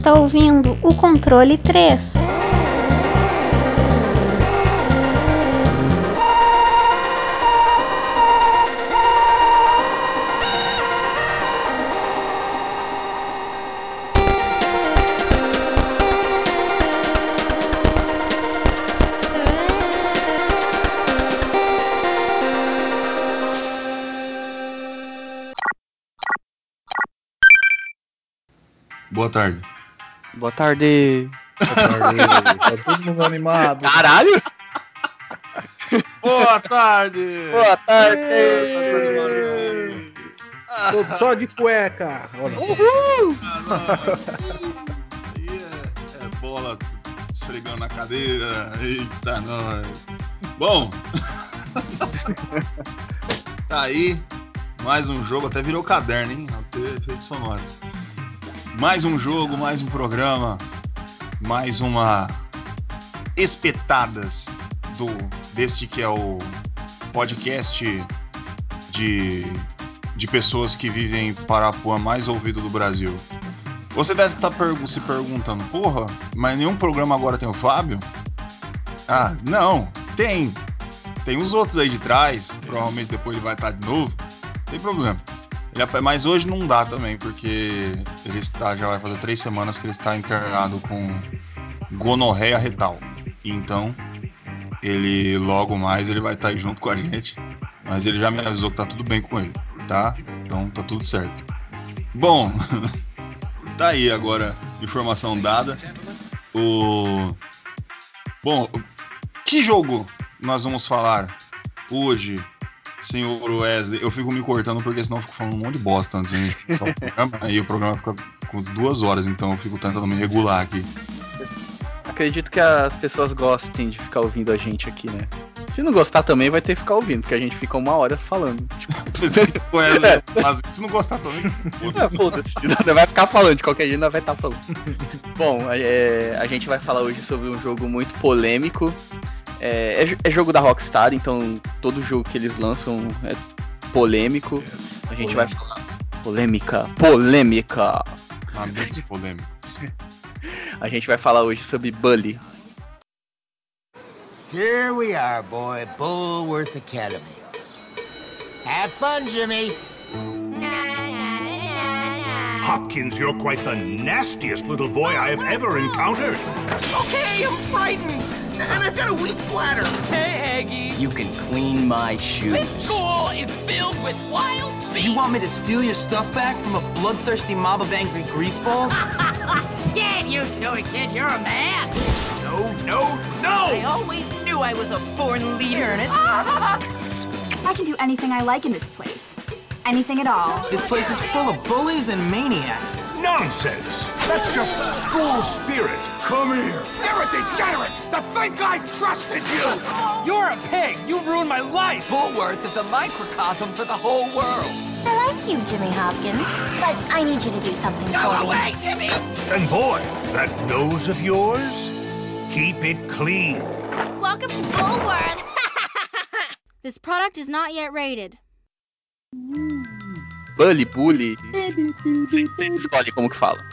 Está ouvindo o controle 3. Boa tarde. Boa tarde. Tá todo mundo animado. Caralho! Boa tarde! Boa tarde! Tô só de cueca. Olha. Uhul! Aí é, é bola esfregando na cadeira. Eita, nós. Bom, tá aí mais um jogo. Até virou caderno, hein? Até efeitos sonoros. Mais um jogo, mais um programa, mais uma espetadas do deste que é o podcast de, de pessoas que vivem em Parapuã mais ouvido do Brasil. Você deve estar pergu- se perguntando, porra, mas nenhum programa agora tem o Fábio? Ah, não, tem. Tem os outros aí de trás, provavelmente depois ele vai estar de novo. Tem problema. Mas hoje não dá também, porque ele está, já vai fazer três semanas que ele está internado com gonorreia retal. Então, ele logo mais ele vai estar junto com a gente. Mas ele já me avisou que tá tudo bem com ele, tá? Então tá tudo certo. Bom, tá aí agora informação dada. O Bom, que jogo nós vamos falar hoje, senhor Wesley? Eu fico me cortando porque senão eu fico falando um monte de bosta antes de a gente começar o programa. Aí o programa fica com duas horas, então eu fico tentando me regular aqui. Acredito que as pessoas gostem de ficar ouvindo a gente aqui, né? Se não gostar também, vai ter que ficar ouvindo, porque a gente fica uma hora falando. Tipo, Wesley, mas se não gostar também, se foda. ah, foda-se, não vai ficar falando, de qualquer jeito não vai estar falando. Bom, é, a gente vai falar hoje sobre um jogo muito polêmico. É, é é jogo da Rockstar, então todo jogo que eles lançam é polêmico. A gente vai falar. Polêmica, polêmica! amigos polêmicos. A gente vai falar hoje sobre Bully. Here we are, boy. Bullworth Academy. Have fun, Jimmy. Hopkins, you're quite the nastiest little boy I have ever encountered. Okay, I'm frightened. And I've got a weak bladder. Hey, Aggie. You can clean my shoes. This school is filled with wild beasts. You want me to steal your stuff back from a bloodthirsty mob of angry greaseballs? Get used to it, kid. You're a man. No, no, no! I always knew I was a born leader. Ernest. I can do anything I like in this place. Anything at all. This place is full of bullies and maniacs. Nonsense! That's just school spirit. Come here. You're a degenerate. To think I trusted you. You're a pig. You've ruined my life. Bullworth is a microcosm for the whole world. I like you, Jimmy Hopkins, but I need you to do something Go for me. away, Timmy. And boy, that nose of yours, keep it clean. Welcome to Bullworth. this product is not yet rated. Bully, Bully. Você escolhe como que fala.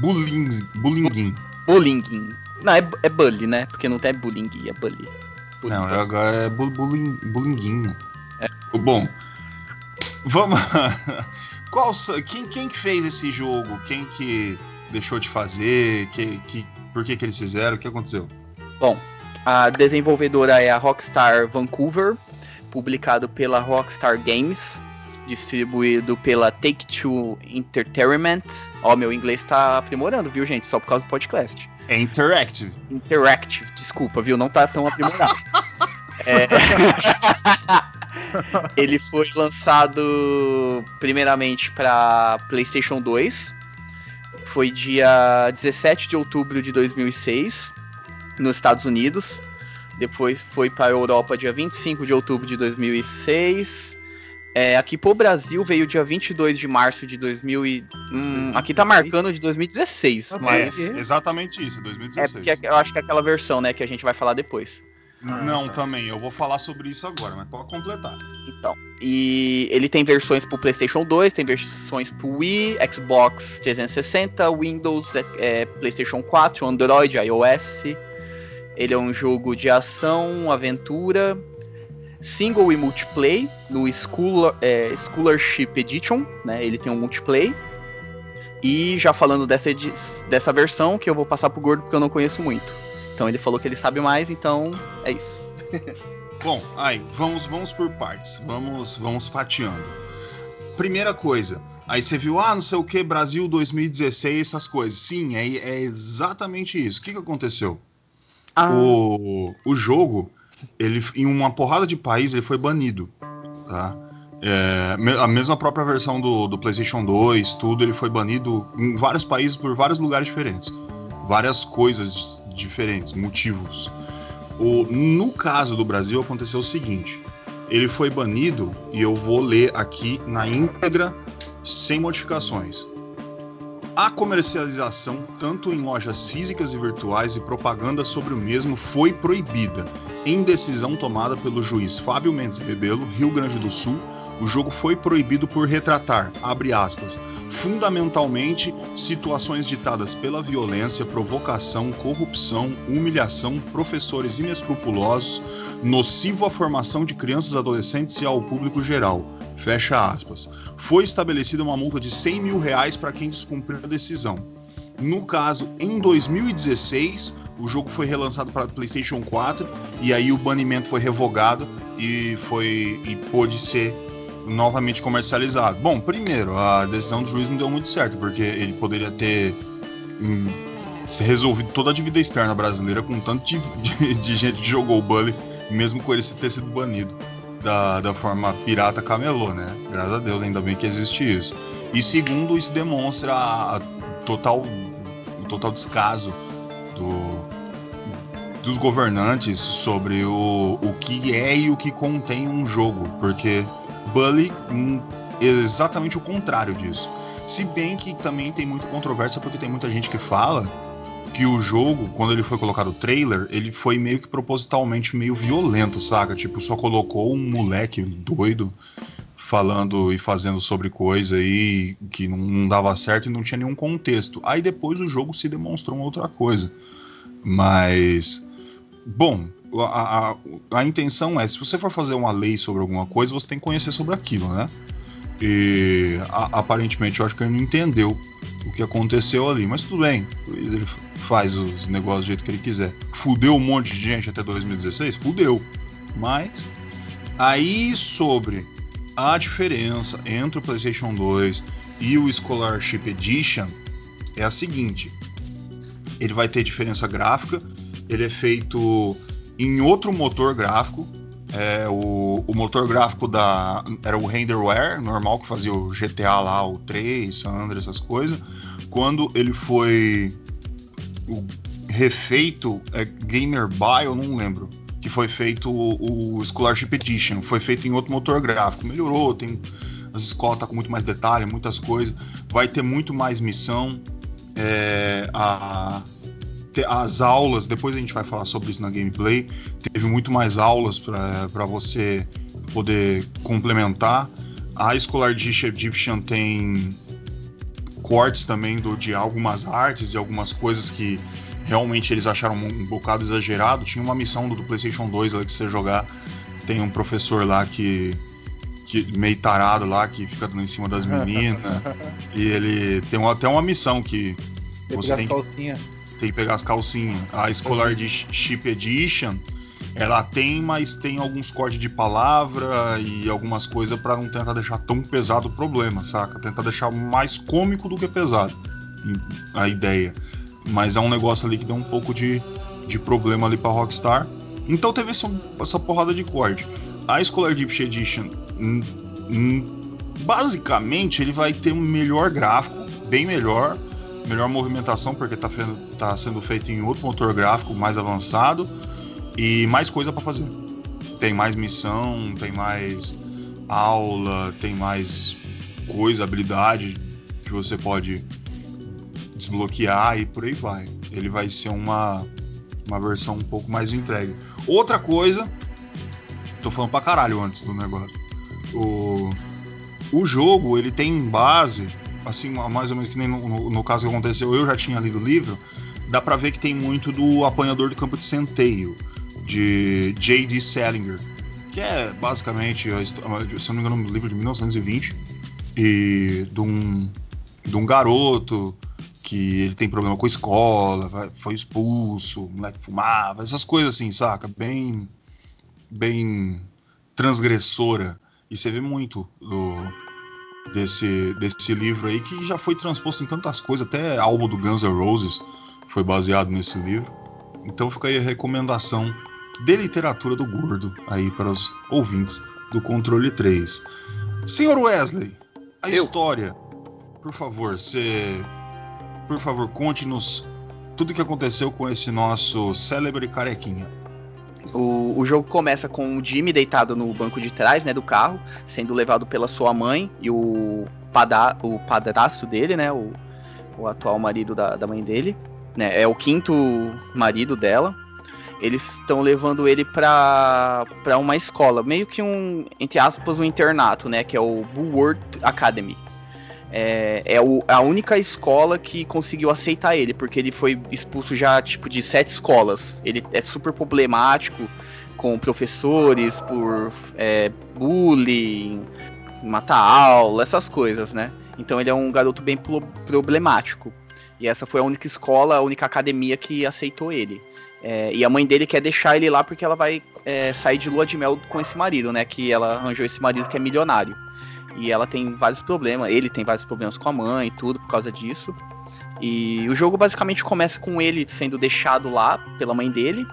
Bullying, bullying. Bullying. Não, é, é Bully, né? Porque não tem bullying, é Bully. Bully. Não, agora é bu- bullying, bullyinguinho. É. Bom, vamos. Qual, quem, quem que fez esse jogo? Quem que deixou de fazer? Que, que, por que, que eles fizeram? O que aconteceu? Bom, a desenvolvedora é a Rockstar Vancouver, publicado pela Rockstar Games, distribuído pela Take-Two Entertainment. Ó, meu inglês tá aprimorando, viu, gente? Só por causa do podcast. É Interactive. Interactive, desculpa, viu? Não tá tão aprimorado. É. Ele foi lançado primeiramente para PlayStation 2. Foi dia 17 de outubro de 2006 nos Estados Unidos. Depois foi para a Europa dia 25 de outubro de 2006. É, aqui pro Brasil veio dia 22 de março de 2000 e, hum, aqui tá marcando de 2016, mas É, exatamente isso, é 2016. porque eu acho que é aquela versão, né, que a gente vai falar depois. Não, também. Eu vou falar sobre isso agora, mas pode completar. Então, e ele tem versões pro PlayStation 2, tem versões pro Wii, Xbox 360, Windows, é, PlayStation 4, Android, iOS. Ele é um jogo de ação, aventura, single e multiplayer no Scholar, é, Scholarship Edition, né? Ele tem um multiplayer. E já falando dessa, dessa versão, que eu vou passar pro Gordo porque eu não conheço muito. Então ele falou que ele sabe mais, então é isso. Bom, aí, vamos, vamos por partes. Vamos, vamos fatiando. Primeira coisa, aí você viu, ah, não sei o que, Brasil 2016, essas coisas. Sim, é, é exatamente isso. O que, que aconteceu? Ah. O, o jogo, ele, em uma porrada de países, ele foi banido. Tá? É, a mesma própria versão do, do, PlayStation 2, tudo, ele foi banido em vários países por vários lugares diferentes. Várias coisas diferentes, motivos. O, no caso do Brasil aconteceu o seguinte: ele foi banido e eu vou ler aqui na íntegra, sem modificações. A comercialização, tanto em lojas físicas e virtuais, e propaganda sobre o mesmo foi proibida. Em decisão tomada pelo juiz Fábio Mendes Rebelo, Rio Grande do Sul, o jogo foi proibido por retratar, abre aspas, fundamentalmente situações ditadas pela violência, provocação, corrupção, humilhação, professores inescrupulosos, nocivo à formação de crianças, adolescentes e ao público geral. Fecha aspas. Foi estabelecida uma multa de 100 mil reais para quem descumprir a decisão. No caso, em 2016, o jogo foi relançado para PlayStation 4 e aí o banimento foi revogado e foi e pôde ser novamente comercializado. Bom, primeiro, a decisão do juiz não deu muito certo, porque ele poderia ter hum, resolvido toda a dívida externa brasileira com tanto de, de, de, gente que jogou o Bully, mesmo com ele ter sido banido da, da forma pirata camelô, né? Graças a Deus, ainda bem que existe isso. E segundo, isso demonstra a total, o total descaso do, dos governantes sobre o, o que é e o que contém um jogo, porque Bully hum, exatamente o contrário disso. Se bem que também tem muita controvérsia porque tem muita gente que fala que o jogo, quando ele foi colocado o trailer, ele foi meio que propositalmente meio violento, saca? Tipo, só colocou um moleque doido falando e fazendo sobre coisa aí que não, dava certo e não tinha nenhum contexto. Aí depois o jogo se demonstrou outra coisa. Mas, bom, a, a, a, intenção é, se você for fazer uma lei sobre alguma coisa, você tem que conhecer sobre aquilo, né? E a, aparentemente eu acho que ele não entendeu o que aconteceu ali, mas tudo bem, ele faz os negócios do jeito que ele quiser. Fudeu um monte de gente até 2016? Fudeu. Mas aí sobre a diferença entre o PlayStation 2 e o Scholarship Edition é a seguinte: ele vai ter diferença gráfica, ele é feito em outro motor gráfico. É, o, o, motor gráfico da era o renderware normal que fazia o GTA lá, o 3, Sandra, essas coisas. Quando ele foi o, refeito, é Gamer eu não lembro, que foi feito o, o Scholarship Edition, foi feito em outro motor gráfico, melhorou, tem as escolas tá com muito mais detalhe, muitas coisas, vai ter muito mais missão, é, a, as aulas, depois a gente vai falar sobre isso na gameplay, teve muito mais aulas para você poder complementar. A Escolar Egyptian tem cortes também do, de algumas artes e algumas coisas que realmente eles acharam um bocado exagerado. Tinha uma missão do, do PlayStation 2 lá que você jogar, tem um professor lá que, que meio tarado lá que fica dando em cima das meninas e ele tem até uma missão que você tem que tem que pegar as calcinhas. A Scholar de Chip Edition, ela tem, mas tem alguns cortes de palavra e algumas coisas para não tentar deixar tão pesado o problema, saca? Tentar deixar mais cômico do que pesado a ideia. Mas é um negócio ali que deu um pouco de, de problema ali para Rockstar. Então teve essa, essa porrada de corte. A Scholar Deep Edition, basicamente, ele vai ter um melhor gráfico, bem melhor melhor movimentação, porque está tá sendo feito em outro motor gráfico mais avançado e mais coisa para fazer. Tem mais missão, tem mais aula, tem mais coisa, habilidade que você pode desbloquear e por aí vai. Ele vai ser uma uma versão um pouco mais entregue. Outra coisa, tô falando pra caralho antes do negócio. O, o jogo, ele tem base, assim, mais ou menos que nem no, no, no caso que aconteceu, eu já tinha lido o livro, dá pra ver que tem muito do Apanhador do Campo de Centeio, de J.D. Salinger, que é basicamente, se eu não me engano, um livro de 1920, e de um, de um garoto que ele tem problema com a escola, foi expulso, o moleque fumava, essas coisas assim, saca? Bem, bem transgressora. E você vê muito do, desse, desse livro aí que já foi transposto em tantas coisas, até álbum do Guns N' Roses foi baseado nesse livro. Então fica aí a recomendação de literatura do gordo aí para os ouvintes do Controle 3. Senhor Wesley, a Eu. história, por favor, você por favor, conte-nos tudo o que aconteceu com esse nosso célebre carequinha. O, o, jogo começa com o Jimmy deitado no banco de trás, né, do carro, sendo levado pela sua mãe e o, pada, o padrasto dele, né, o, o atual marido da, da mãe dele, né, é o quinto marido dela. Eles estão levando ele para uma escola, meio que um, entre aspas, um internato, né, que é o Bulworth Academy é, é o, a única escola que conseguiu aceitar ele, porque ele foi expulso já tipo de sete escolas. Ele é super problemático com professores por é, bullying, matar aula, essas coisas, né? Então ele é um garoto bem problemático. E essa foi a única escola, a única academia que aceitou ele. É, e a mãe dele quer deixar ele lá porque ela vai é, sair de lua de mel com esse marido, né? Que ela arranjou esse marido que é milionário. E ela tem vários problemas, ele tem vários problemas com a mãe e tudo por causa disso. E o jogo basicamente começa com ele sendo deixado lá pela mãe dele.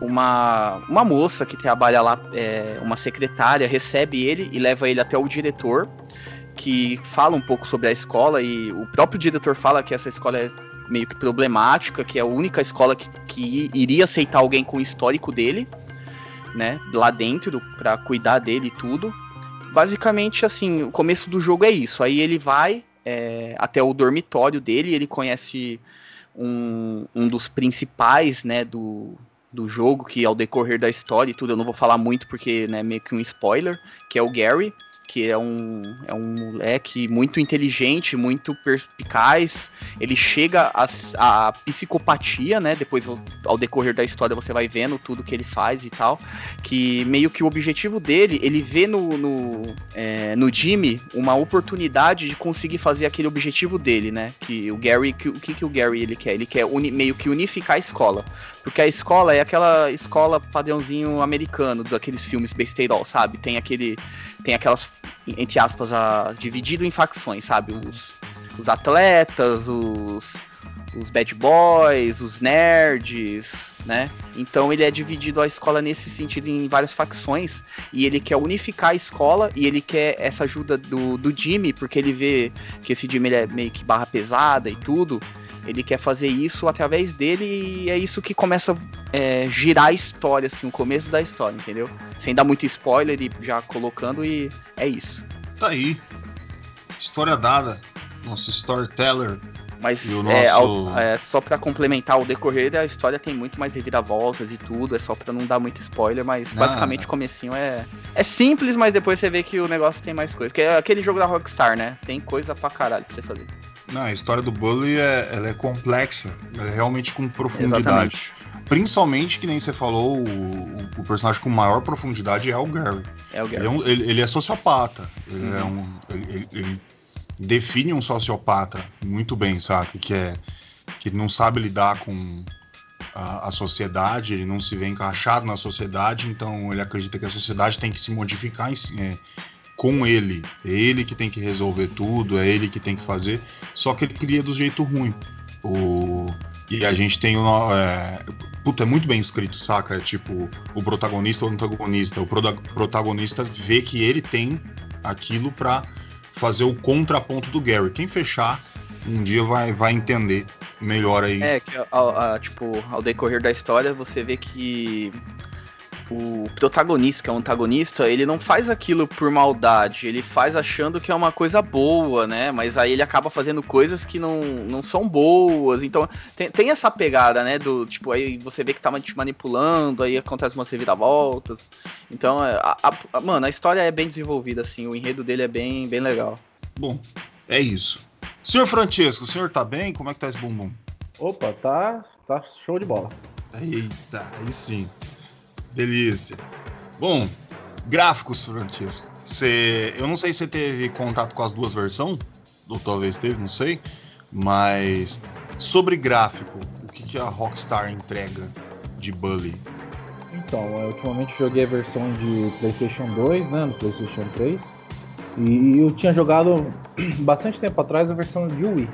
Uma, uma moça que trabalha lá, é, uma secretária, recebe ele e leva ele até o diretor, que fala um pouco sobre a escola. E o próprio diretor fala que essa escola é meio que problemática, que é a única escola que, que iria aceitar alguém com o histórico dele, né, lá dentro, para cuidar dele e tudo basicamente, assim, o começo do jogo é isso. Aí ele vai é, até o dormitório dele, ele conhece um, um dos principais, né, do, do jogo, que ao decorrer da história e tudo, eu não vou falar muito porque é né, meio que um spoiler, que é o Gary, que é um, é um moleque muito inteligente, muito perspicaz. Ele chega à psicopatia, né? Depois, ao decorrer da história, você vai vendo tudo que ele faz e tal. Que meio que o objetivo dele, ele vê no, no, é, no Jimmy uma oportunidade de conseguir fazer aquele objetivo dele, né? Que o Gary, que, o que, que o Gary ele quer? Ele quer uni, meio que unificar a escola. Porque a escola é aquela escola padrãozinho americano, daqueles filmes besteirol, sabe? Tem aquele. Tem aquelas entre aspas, a, dividido em facções, sabe? Os, os atletas, os, os bad boys, os nerds, né? Então ele é dividido a escola nesse sentido em várias facções e ele quer unificar a escola e ele quer essa ajuda do, do Jimmy porque ele vê que esse Jimmy é meio que barra pesada e tudo ele quer fazer isso através dele e é isso que começa é, girar a história, assim, o começo da história, entendeu? Sem dar muito spoiler e já colocando e é isso. Tá aí. História dada. Nosso storyteller. Mas é, nosso... é, só para complementar o decorrer da história tem muito mais reviravoltas e tudo, é só para não dar muito spoiler, mas basicamente o comecinho é é simples, mas depois você vê que o negócio tem mais coisa. Que é aquele jogo da Rockstar, né? Tem coisa pra caralho pra você fazer. Não, a história do Bully é, ela é complexa, ela é realmente com profundidade. Exatamente. Principalmente, que nem você falou, o, o, personagem com maior profundidade é o Gary. É o Gary. Ele é, um, ele, ele é sociopata. Ele, uhum. é um, ele, ele, define um sociopata muito bem, sabe? Que é que não sabe lidar com a, a, sociedade, ele não se vê encaixado na sociedade, então ele acredita que a sociedade tem que se modificar em, é, com ele. É ele que tem que resolver tudo, é ele que tem que fazer. Só que ele cria do jeito ruim. O, e a gente tem o. É, puta, é muito bem escrito, saca? É tipo, o protagonista ou o antagonista. O protagonista vê que ele tem aquilo para fazer o contraponto do Gary. Quem fechar, um dia vai, vai entender melhor aí. É, que ao, ao, tipo, ao decorrer da história, você vê que o protagonista, que é o antagonista, ele não faz aquilo por maldade, ele faz achando que é uma coisa boa, né? Mas aí ele acaba fazendo coisas que não, não são boas. Então tem, tem essa pegada, né? Do tipo, aí você vê que tá te manipulando, aí acontece umas reviravoltas. Então, é, a, a, a, mano, a história é bem desenvolvida, assim, o enredo dele é bem, bem legal. Bom, é isso. Senhor Francesco, o senhor tá bem? Como é que tá esse bumbum? Opa, tá, tá show de bola. Eita, aí sim. Delícia. Bom, gráficos, Francesco. Você, eu não sei se você teve contato com as duas versões, ou talvez teve, não sei. Mas sobre gráfico, o que, que a Rockstar entrega de Bully? Então, eu ultimamente joguei a versão de PlayStation 2, né, no PlayStation 3. E eu tinha jogado bastante tempo atrás a versão de Wii.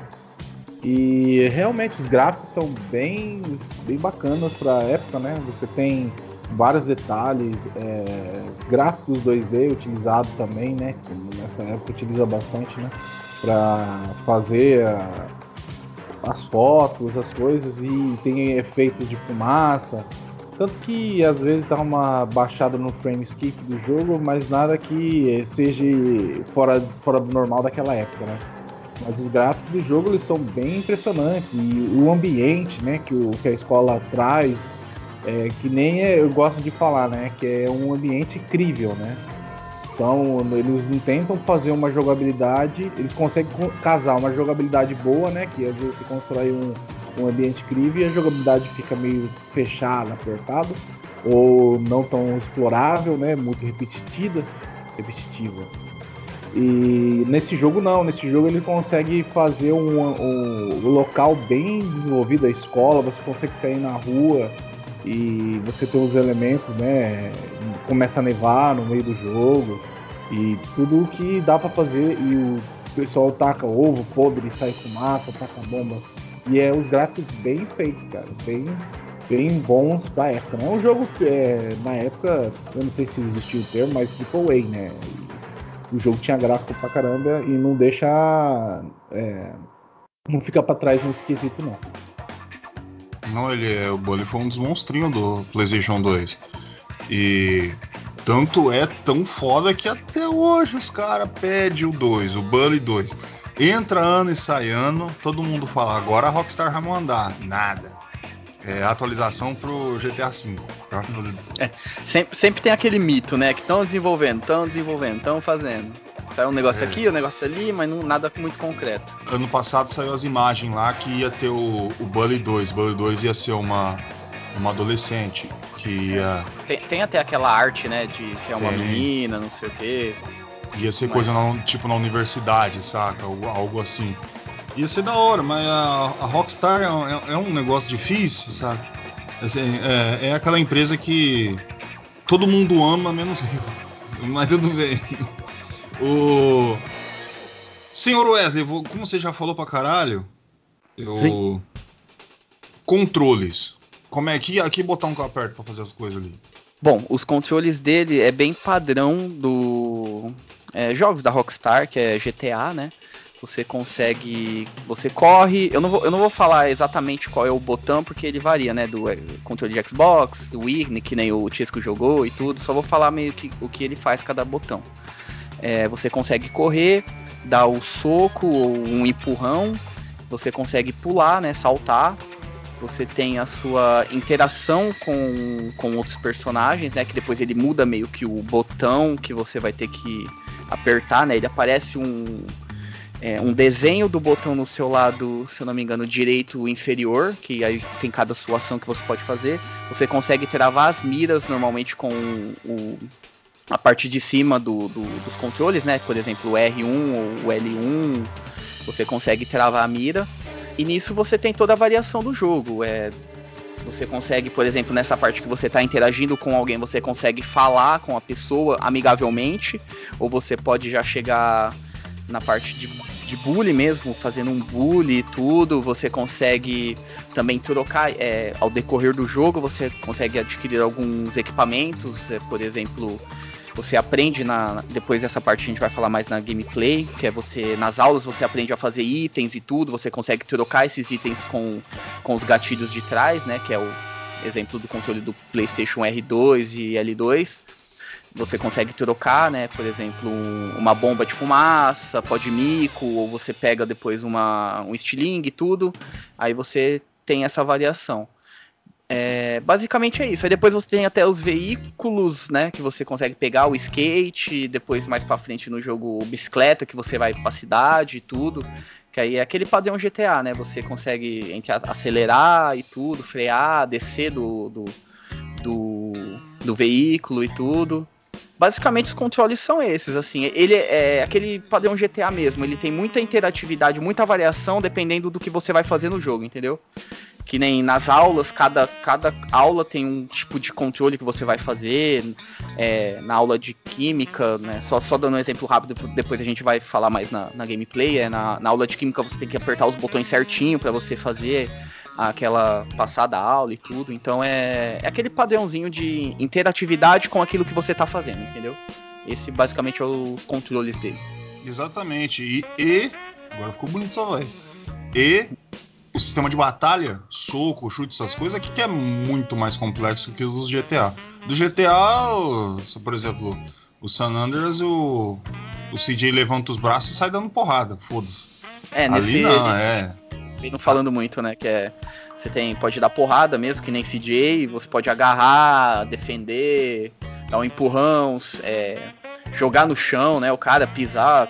E realmente os gráficos são bem, bem bacanas para época, né? Você tem vários detalhes, é, gráficos 2D utilizado também, né? Nessa época utiliza bastante, né? Para fazer a, as fotos, as coisas e tem efeitos de fumaça. Tanto que às vezes dá uma baixada no frame skip do jogo, mas nada que seja fora, fora do normal daquela época, né? Mas os gráficos do jogo eles são bem impressionantes e o ambiente, né, que, o, que a escola traz é, que nem é, eu gosto de falar, né? Que é um ambiente incrível, né? Então eles tentam fazer uma jogabilidade, eles conseguem casar uma jogabilidade boa, né? Que às vezes você constrói um, um ambiente incrível e a jogabilidade fica meio fechada, apertada, ou não tão explorável, né? Muito repetitiva, repetitiva. E nesse jogo não, nesse jogo ele consegue fazer um, um local bem desenvolvido, a escola, você consegue sair na rua, e você tem os elementos, né? Começa a nevar no meio do jogo e tudo o que dá para fazer e o pessoal taca ovo podre, sai fumaça, taca bomba e é os gráficos bem feitos, cara, bem bem bons pra época, né? É um jogo é, na época, eu não sei se existiu o termo, mas Triple A, né? E o jogo tinha gráfico pra caramba e não deixa é, não fica para trás nesse quesito não. Não, ele é, o Bully foi um dos monstrinhos do PlayStation 2. E tanto é tão foda que até hoje os caras pedem o 2, o Bully 2. Entra ano e sai ano, todo mundo fala, agora a Rockstar vai mandar. Nada. É atualização pro GTA V. É, sempre, sempre tem aquele mito, né? Que estão desenvolvendo, estão desenvolvendo, estão fazendo. Saiu um negócio é. aqui, um negócio ali, mas não, nada muito concreto. Ano passado saiu as imagens lá que ia ter o, o Bully 2. Bully 2 ia ser uma, uma adolescente que ia. Tem, tem até aquela arte, né? De que é uma tem. menina, não sei o quê. Ia ser mas... coisa na, tipo na universidade, saca? Algo assim. Ia ser da hora, mas a, a Rockstar é, é, é, um negócio difícil, sabe? Assim, é, é aquela empresa que todo mundo ama, menos eu. Mas tudo bem. O. Senhor Wesley, vou, como você já falou pra caralho, eu. Sim. Controles. Como é que aqui botar um aperto para fazer as coisas ali? Bom, os controles dele é bem padrão do é, jogos da Rockstar, que é GTA, né? Você consegue, você corre. Eu não vou, eu não vou falar exatamente qual é o botão porque ele varia, né? Do é, controle de Xbox, do Wii, que nem o Chesco jogou e tudo. Só vou falar meio que o que ele faz cada botão. É, você consegue correr, dar o soco ou um empurrão, você consegue pular, né, saltar. Você tem a sua interação com, com outros personagens, né? Que depois ele muda meio que o botão que você vai ter que apertar, né? Ele aparece um, é, um desenho do botão no seu lado, se eu não me engano, direito inferior, que aí tem cada sua ação que você pode fazer. Você consegue travar as miras normalmente com o, a parte de cima do, do, dos controles, né? Por exemplo, o R1 ou o L1, você consegue travar a mira. E nisso você tem toda a variação do jogo. É, você consegue, por exemplo, nessa parte que você está interagindo com alguém, você consegue falar com a pessoa amigavelmente, ou você pode já chegar na parte de, de bullying mesmo, fazendo um bullying e tudo. Você consegue também trocar, é, ao decorrer do jogo, você consegue adquirir alguns equipamentos, é, por exemplo, você aprende na depois dessa parte a gente vai falar mais na gameplay, que é você nas aulas você aprende a fazer itens e tudo, você consegue trocar esses itens com, com os gatilhos de trás, né, que é o exemplo do controle do PlayStation R2 e L2, você consegue trocar, né? Por exemplo, uma bomba de fumaça, pó de mico, ou você pega depois uma, um estilingue e tudo. Aí você tem essa variação. É, basicamente é isso. Aí depois você tem até os veículos, né? Que você consegue pegar o skate, depois mais para frente no jogo bicicleta, que você vai pra cidade e tudo. Que aí é aquele padrão GTA, né? Você consegue entre acelerar e tudo, frear, descer do, do, do, do veículo e tudo. Basicamente os controles são esses, assim. Ele é aquele padrão GTA mesmo. Ele tem muita interatividade, muita variação dependendo do que você vai fazer no jogo, entendeu? Que nem nas aulas, cada, cada aula tem um tipo de controle que você vai fazer. É, na aula de química, né? Só, só dando um exemplo rápido, depois a gente vai falar mais na, na gameplay. É, na, na aula de química você tem que apertar os botões certinho para você fazer aquela passada aula e tudo. Então é, é aquele padrãozinho de interatividade com aquilo que você está fazendo, entendeu? Esse basicamente é os controles dele. Exatamente. E, e agora ficou bonito sua voz. E o sistema de batalha, soco, chute, essas coisas, aqui que é muito mais complexo que os GTA. Do GTA, por exemplo, o San Andreas, o, o CJ levanta os braços e sai dando porrada, foda-se. É, Ali nesse, não, é não falando muito, né? Que é. Você tem, pode dar porrada mesmo, que nem CJ, você pode agarrar, defender, dar um empurrão, é, jogar no chão, né? O cara pisar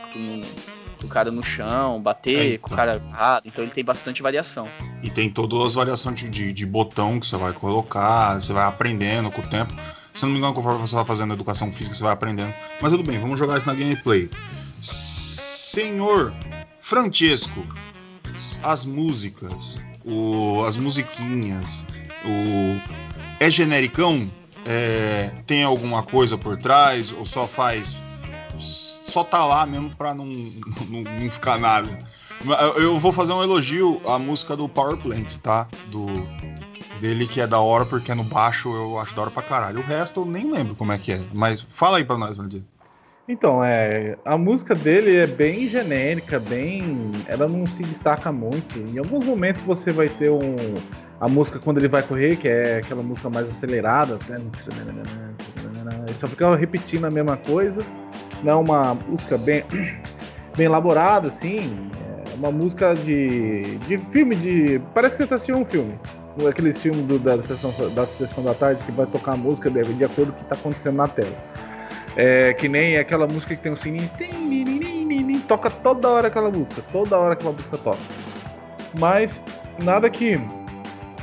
o cara no chão, bater é, então. com o cara errado. Então ele tem bastante variação. E tem todas as variações de, de, de, botão que você vai colocar, você vai aprendendo com o tempo. Se não me engano, conforme você vai fazendo educação física, você vai aprendendo. Mas tudo bem, vamos jogar isso na gameplay. Senhor Francesco, as músicas, o, as musiquinhas, o é genericão? É, tem alguma coisa por trás ou só faz só tá lá mesmo pra não, não, não ficar nada. Eu vou fazer um elogio à música do Power Plant, tá? Do dele que é da hora porque é no baixo, eu acho da hora pra caralho. O resto eu nem lembro como é que é, mas fala aí pra nós, Valdir. Então, é, a música dele é bem genérica, bem, ela não se destaca muito. Em alguns momentos você vai ter um a música quando ele vai correr, que é aquela música mais acelerada, né? só fica repetindo a mesma coisa. Não é uma música bem bem elaborada assim, é uma música de, de filme de, parece que você tá assistindo um filme. Aquele filme do, da, sessão, da sessão da tarde que vai tocar a música de, de acordo com o que está acontecendo na tela. É, que nem aquela música que tem um sininho. Toca toda hora aquela música. Toda hora aquela música toca. Mas nada que,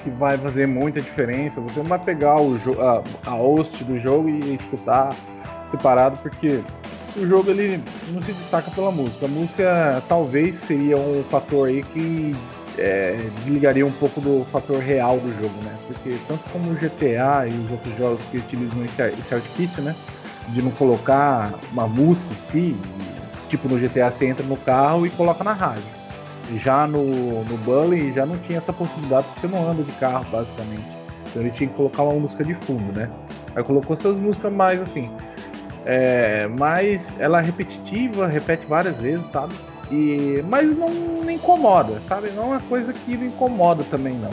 que vai fazer muita diferença. Você não vai pegar o a, a host do jogo e escutar separado, porque o jogo ele não se destaca pela música. A música talvez seria um fator aí que é, desligaria um pouco do fator real do jogo, né? Porque tanto como o GTA e os outros jogos que utilizam esse, esse artifício, né? de não colocar uma música em si. Tipo no GTA você entra no carro e coloca na rádio. Já no, no Bully já não tinha essa possibilidade porque você não anda de carro basicamente. Então ele tinha que colocar uma música de fundo, né? Aí colocou essas músicas mais assim. É, mas ela é repetitiva, repete várias vezes, sabe? E, mas não me incomoda, sabe? Não é uma coisa que me incomoda também, não.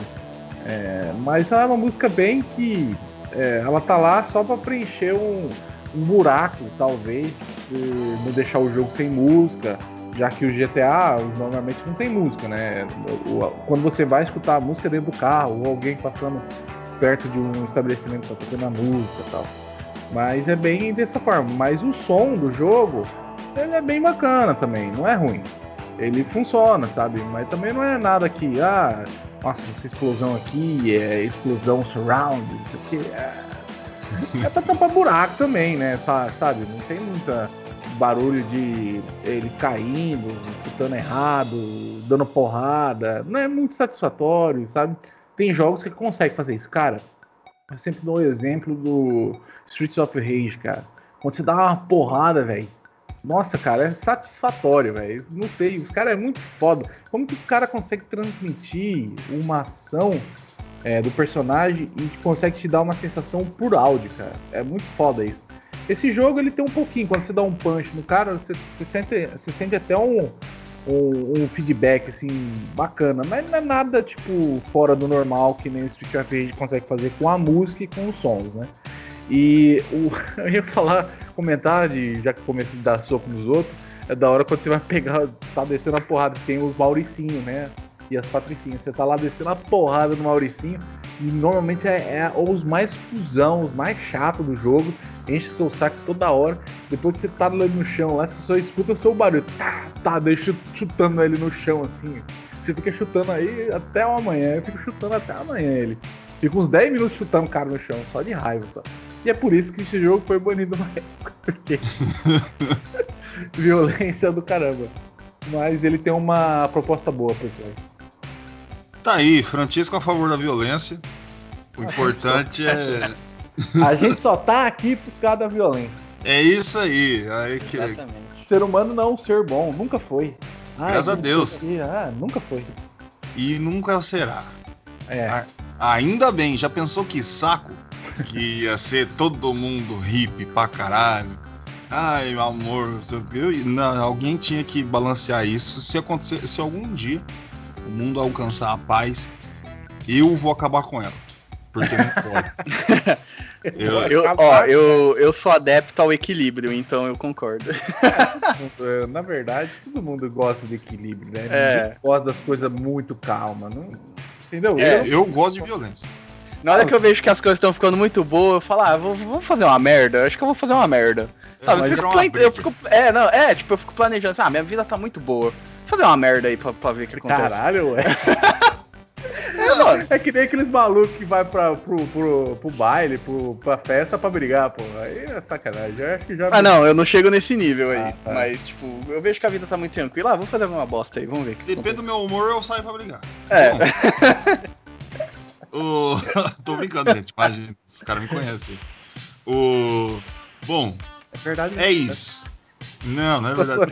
É, mas é uma música bem que é, ela tá lá só para preencher um, um buraco, talvez, de não deixar o jogo sem música, já que o GTA normalmente não tem música, né? Quando você vai escutar a música dentro do carro, ou alguém passando perto de um estabelecimento tá tocando a música tal. Mas é bem dessa forma. Mas o som do jogo, ele é bem bacana também, não é ruim. Ele funciona, sabe? Mas também não é nada que, ah, nossa, essa explosão aqui é explosão surround, aqui é é pra tampar buraco também, né? Sabe? Não tem muita barulho de ele caindo, chutando errado, dando porrada. Não é muito satisfatório, sabe? Tem jogos que conseguem fazer isso. Cara, eu sempre dou o exemplo do Streets of Rage, cara. Quando você dá uma porrada, velho. Nossa, cara, é satisfatório, velho. Não sei, os caras é muito foda. Como que o cara consegue transmitir uma ação é, do personagem e consegue te dar uma sensação por áudio, cara. É muito foda isso. Esse jogo ele tem um pouquinho, quando você dá um punch no cara, você, você sente, você sente até um, um, um, feedback assim bacana, mas não é nada tipo fora do normal que nem o Street RPG consegue fazer com a música e com os sons, né? E o, eu ia falar, comentar, de, já que comecei a dar soco nos outros, é da hora quando você vai pegar, tá descendo a porrada, tem os Mauricinhos, né? E as Patricinhas. Você tá lá descendo a porrada no Mauricinho, e normalmente é, é os mais fusão, os mais chatos do jogo, enche seu saco toda hora. Depois que você tá ali no chão lá, você só escuta o seu barulho. Tá, tá, deixa chutando ele no chão assim. Você fica chutando aí até o amanhã. Eu fico chutando até amanhã ele. Fico uns 10 minutos chutando o cara no chão, só de raiva. Só. E é por isso que esse jogo foi banido uma época. Porque violência do caramba. Mas ele tem uma proposta boa, pessoal. Tá aí, Francisco a favor da violência. O importante é. A gente só tá aqui por causa da violência. É isso aí. aí que... Exatamente. O ser humano não é um ser bom, nunca foi. Ah, Graças a Deus. Ah, nunca foi. E nunca será. É. A... Ainda bem, já pensou que saco? Que ia ser todo mundo hippie pra caralho. Ai, meu amor, não, alguém tinha que balancear isso. Se acontecer, se algum dia o mundo alcançar a paz, eu vou acabar com ela. Porque não pode. eu, eu, ó, eu, eu sou adepto ao equilíbrio, então eu concordo. Na verdade, todo mundo gosta de equilíbrio, né? É. Ninguém gosta das coisas muito calmas. Não... Entendeu? É, eu, eu gosto de violência. Na hora que eu vejo que as coisas estão ficando muito boas, eu falo, ah, vou, vou fazer uma merda. Acho que eu vou fazer uma merda. É, Sabe, eu fico, eu fico, é, não, é, tipo, eu fico planejando assim, ah, minha vida tá muito boa. Vou fazer uma merda aí pra, pra ver o que acontece. Caralho, ué. É, mano. É que nem aqueles malucos que vai pra, pro, pro, pro baile, pro, pra festa pra brigar, pô. Aí é sacanagem. Eu acho que já. Ah, não, eu não chego nesse nível aí. Ah, tá. Mas, tipo, eu vejo que a vida tá muito tranquila. Ah, vou fazer alguma bosta aí, vamos ver. Depende do meu humor, eu saio pra brigar. É. o... Tô brincando, gente. Imagina, os caras me conhecem. O. Bom. É verdade. É isso. Não, não é verdade.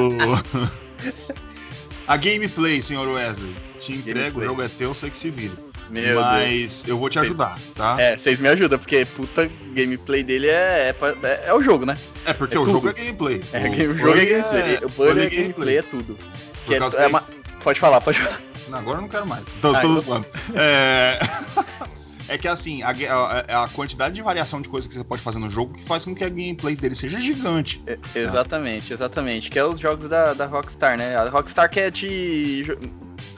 o... A gameplay, senhor Wesley. Te entrego, gameplay. o jogo é teu, sei que se vira. Meu Mas Deus. eu vou te ajudar, tá? É, vocês me ajudam, porque puta gameplay dele é, é, é, é o jogo, né? É, porque é o tudo. jogo é gameplay. É, o, o jogo é gameplay. o bully é, gameplay, gameplay é tudo. Que é, uma... Pode falar, pode falar. Não, agora eu não quero mais. Tô, ah, tô então... É. é que assim, a, a, a, quantidade de variação de coisas que você pode fazer no jogo que faz com que a gameplay dele seja gigante. É, exatamente, exatamente. Que é os jogos da, da Rockstar, né? A Rockstar quer te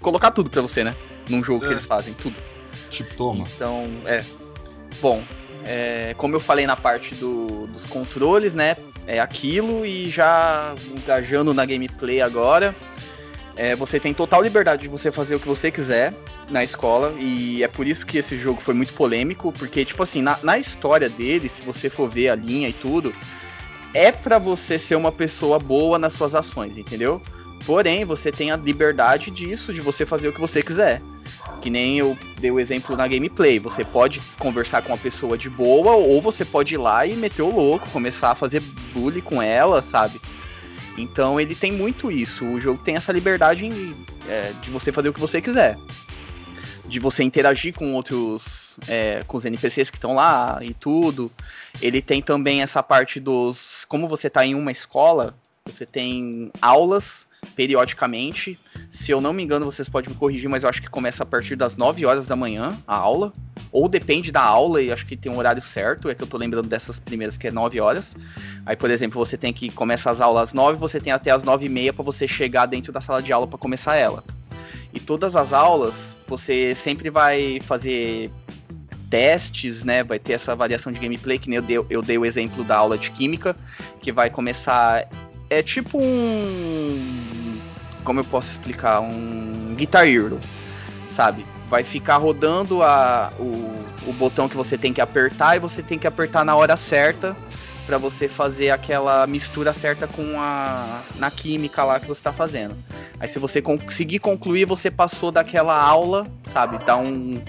colocar tudo pra você, né? Num jogo é. que eles fazem, tudo. Tipo, toma. Então, é. Bom, é, como eu falei na parte do, dos controles, né? É aquilo e já engajando na gameplay agora. É, você tem total liberdade de você fazer o que você quiser na escola e é por isso que esse jogo foi muito polêmico, porque tipo assim, na, na história dele, se você for ver a linha e tudo, é para você ser uma pessoa boa nas suas ações, entendeu? Porém, você tem a liberdade disso, de você fazer o que você quiser. Que nem eu dei o exemplo na gameplay. Você pode conversar com uma pessoa de boa, ou você pode ir lá e meter o louco, começar a fazer bullying com ela, sabe? Então ele tem muito isso. O jogo tem essa liberdade é, de você fazer o que você quiser. De você interagir com outros. É, com os NPCs que estão lá e tudo. Ele tem também essa parte dos. Como você está em uma escola, você tem aulas periodicamente. Se eu não me engano, vocês podem me corrigir, mas eu acho que começa a partir das 9 horas da manhã a aula. Ou depende da aula, e acho que tem um horário certo, é que eu tô lembrando dessas primeiras que é 9 horas. Aí, por exemplo, você tem que começar as aulas às 9, você tem até as 9 e meia para você chegar dentro da sala de aula para começar ela. E todas as aulas, você sempre vai fazer testes, né? Vai ter essa variação de gameplay, que nem eu dei, eu dei o exemplo da aula de química, que vai começar é tipo um. Como eu posso explicar? Um Guitar Hero, sabe? Vai ficar rodando a, o, o botão que você tem que apertar e você tem que apertar na hora certa para você fazer aquela mistura certa com a na química lá que você está fazendo. Aí se você conseguir concluir, você passou daquela aula, sabe? Dá um,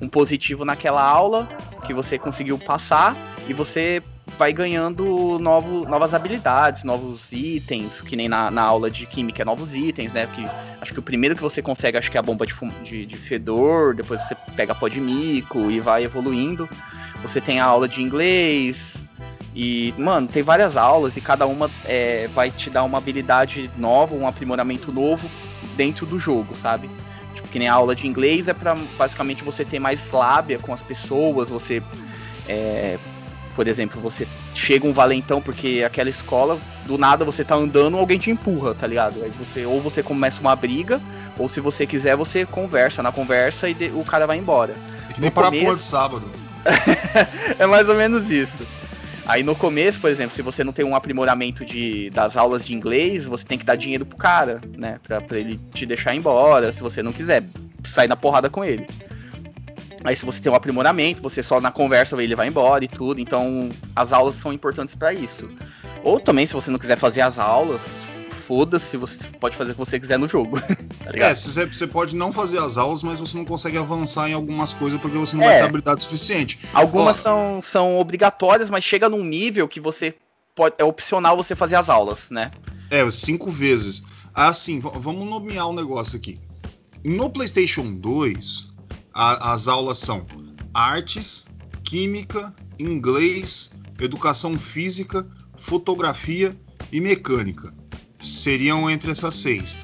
um positivo naquela aula que você conseguiu passar e você vai ganhando novo, novas habilidades, novos itens, que nem na, na aula de química é novos itens, né? Que acho que o primeiro que você consegue acho que é a bomba de, de, de fedor, depois você pega pó de mico e vai evoluindo. Você tem a aula de inglês, E, mano, tem várias aulas e cada uma é, vai te dar uma habilidade nova, um aprimoramento novo dentro do jogo, sabe? Tipo, que nem a aula de inglês é pra basicamente você ter mais lábia com as pessoas, você. É, por exemplo, você chega um valentão porque aquela escola, do nada você tá andando, alguém te empurra, tá ligado? Aí você, ou você começa uma briga, ou se você quiser, você conversa na conversa e de, o cara vai embora. É que nem para começo... de sábado. é mais ou menos isso. Aí no começo, por exemplo, se você não tem um aprimoramento de, das aulas de inglês, você tem que dar dinheiro pro cara, né? Pra, pra ele te deixar embora, se você não quiser sair na porrada com ele. Aí se você tem um aprimoramento, você só na conversa ele vai embora e tudo. Então as aulas são importantes para isso. Ou também se você não quiser fazer as aulas, foda-se, você pode fazer o que você quiser no jogo. tá é, você pode não fazer as aulas, mas você não consegue avançar em algumas coisas porque você não é, vai ter habilidade suficiente. Algumas são, são obrigatórias, mas chega num nível que você pode. É opcional você fazer as aulas, né? É, cinco vezes. Assim, vamos nomear um negócio aqui. No PlayStation 2, a, as aulas são artes, química, inglês, educação física, fotografia e mecânica seriam entre essas seis.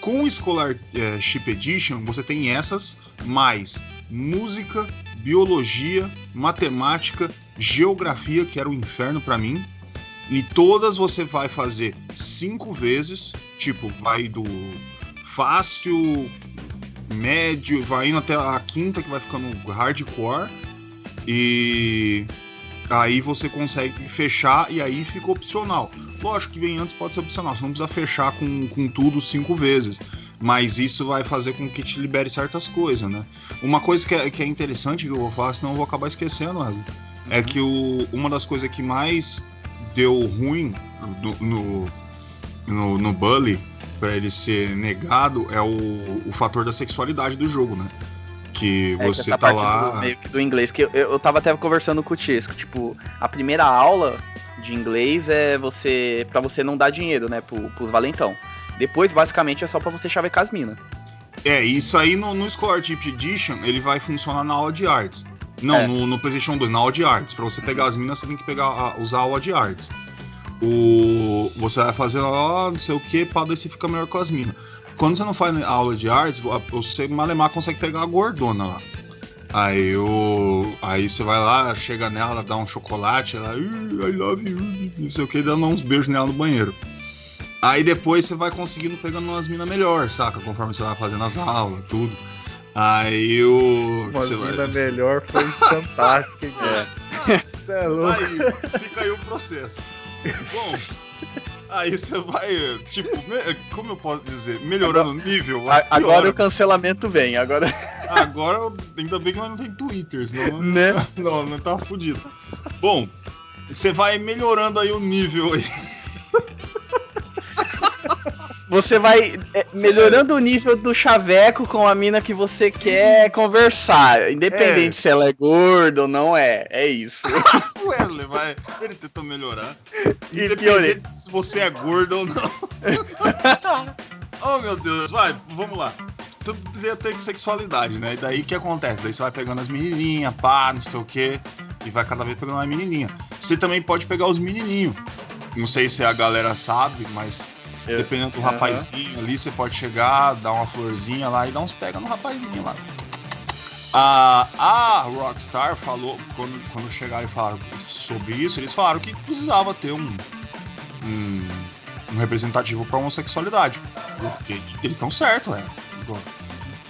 Com o Scholarship é, Edition, você tem essas, mais música, biologia, matemática, geografia, que era o um inferno para mim. E todas você vai fazer cinco vezes, tipo, vai do fácil, médio, vai indo até a quinta que vai ficando hardcore. E aí você consegue fechar e aí fica opcional. Lógico que vem antes pode ser opcional, você não precisa fechar com, com tudo cinco vezes. Mas isso vai fazer com que te libere certas coisas, né? Uma coisa que é, que é interessante que eu vou falar, senão eu vou acabar esquecendo, Wesley, é uhum. é que o, uma das coisas que mais deu ruim no, no, no, no Bully para ele ser negado é o, o fator da sexualidade do jogo, né? Que é, você que tá lá. Do, meio que do inglês, que eu, eu tava até conversando com o Tisco, tipo, a primeira aula de inglês é você. para você não dar dinheiro, né, pro, pros valentão. Depois, basicamente, é só para você chavecar as minas. É, isso aí no, no Scholarship Edition ele vai funcionar na aula de artes. Não, é. no, no, PlayStation 2, na aula de artes. Para você pegar uhum. as minas, você tem que pegar, usar a aula de artes. O, você vai fazer lá, não sei o que, para ver se fica melhor com as minas. Quando você não faz aula de artes, você malemar consegue pegar a gordona lá. Aí o. Aí você vai lá, chega nela, dá um chocolate, ela. I love you, não sei o que, dando uns beijos nela no banheiro. Aí depois você vai conseguindo pegando umas minas melhor, saca? Conforme você vai fazendo as aulas, tudo. Aí o. Uma mina vai... melhor foi fantástico, é. É louco. Aí, fica aí o processo. Bom. Aí você vai, tipo, como eu posso dizer, melhorando o nível. Agora o cancelamento vem, agora. Agora, ainda bem que nós não tem Twitter, senão né? não, não tá fudido. Bom, você vai melhorando aí o nível aí. Você vai é, melhorando o nível do chaveco com a mina que você quer conversar. Independente é. se ela é gorda ou não é. É isso. Wesley, vai. Ele tentou melhorar. Independente se você é gordo ou não. oh meu Deus, vai, vamos lá. Tudo devia ter sexualidade, né? E daí o que acontece? Daí você vai pegando as menininhas, pá, não sei o que. E vai cada vez pegando uma menininha. Você também pode pegar os menininhos. Não sei se a galera sabe, mas eu, Dependendo do uh -huh. rapazinho ali, você pode chegar, dar uma florzinha lá e dar uns pega no rapazinho lá. A, a Rockstar falou, quando, quando chegaram e falaram sobre isso, eles falaram que precisava ter um, um, um representativo para homossexualidade. Porque eles estão certos, é.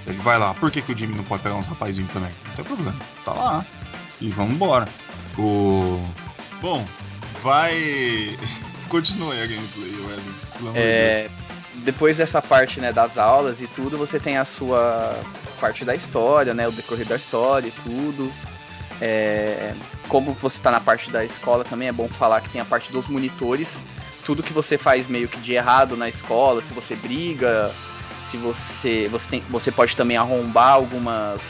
Ele vai lá, por que, que o Jimmy não pode pegar uns rapazinhos também? Não tem problema, tá lá. E vamos embora. O. Bom, vai. Continue a gameplay, Wesley. É, depois dessa parte né, das aulas e tudo, você tem a sua parte da história, né? O decorrer da história e tudo. É, como você está na parte da escola também, é bom falar que tem a parte dos monitores. Tudo que você faz meio que de errado na escola, se você briga, se você. Você, tem, você pode também arrombar algumas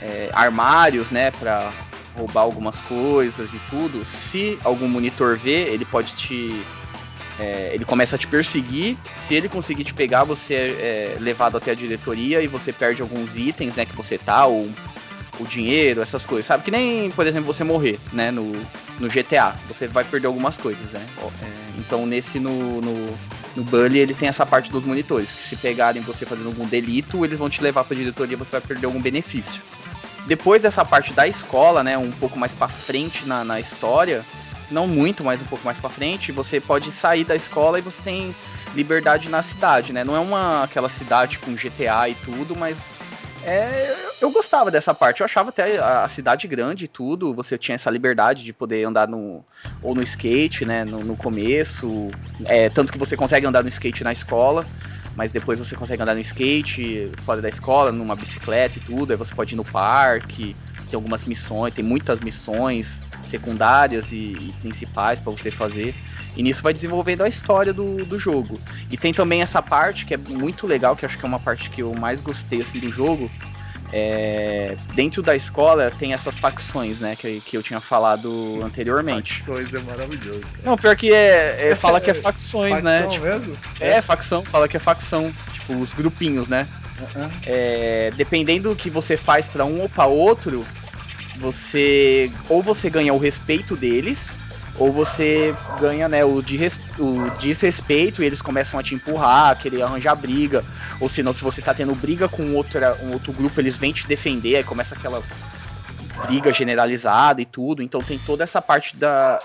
é, armários, né? Pra roubar algumas coisas e tudo, se algum monitor vê, ele pode te. É, ele começa a te perseguir. Se ele conseguir te pegar, você é, é levado até a diretoria e você perde alguns itens, né, que você tá, ou o dinheiro, essas coisas, sabe? Que nem, por exemplo, você morrer, né, no, no GTA. Você vai perder algumas coisas, né? É, então nesse no, no, no Bully ele tem essa parte dos monitores, que se pegarem você fazendo algum delito, eles vão te levar pra diretoria, você vai perder algum benefício. Depois dessa parte da escola, né, um pouco mais para frente na, na história, não muito, mas um pouco mais para frente, você pode sair da escola e você tem liberdade na cidade, né? Não é uma aquela cidade com GTA e tudo, mas é, eu, gostava dessa parte. Eu achava até a, a, cidade grande e tudo. Você tinha essa liberdade de poder andar no ou no skate, né? No, no começo, é, tanto que você consegue andar no skate na escola, mas depois você consegue andar no skate fora da escola, numa bicicleta e tudo. Aí você pode ir no parque. Tem algumas missões, tem muitas missões secundárias e, e principais para você fazer. E nisso vai desenvolvendo a história do, do jogo. E tem também essa parte que é muito legal, que acho que é uma parte que eu mais gostei assim, do jogo. É, dentro da escola tem essas facções, né, que, que eu tinha falado anteriormente. Facções é maravilhoso. Cara. Não, pior que é, é fala que é facções, né? Tipo, mesmo? É, facção, fala que é facção, tipo os grupinhos, né? Uhum. É, dependendo do que você faz para um ou para outro, você ou você ganha o respeito deles ou você ganha né, o, o desrespeito e eles começam a te empurrar, querer arranjar briga, ou senão se você tá tendo briga com outra, um outro grupo, eles vêm te defender, aí começa aquela briga generalizada e tudo, então tem toda essa parte da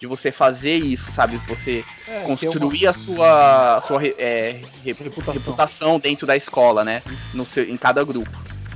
de você fazer isso, sabe? Você é, construir uma... a sua, a sua é, reputação. reputação. dentro da escola, né? No seu, em cada grupo.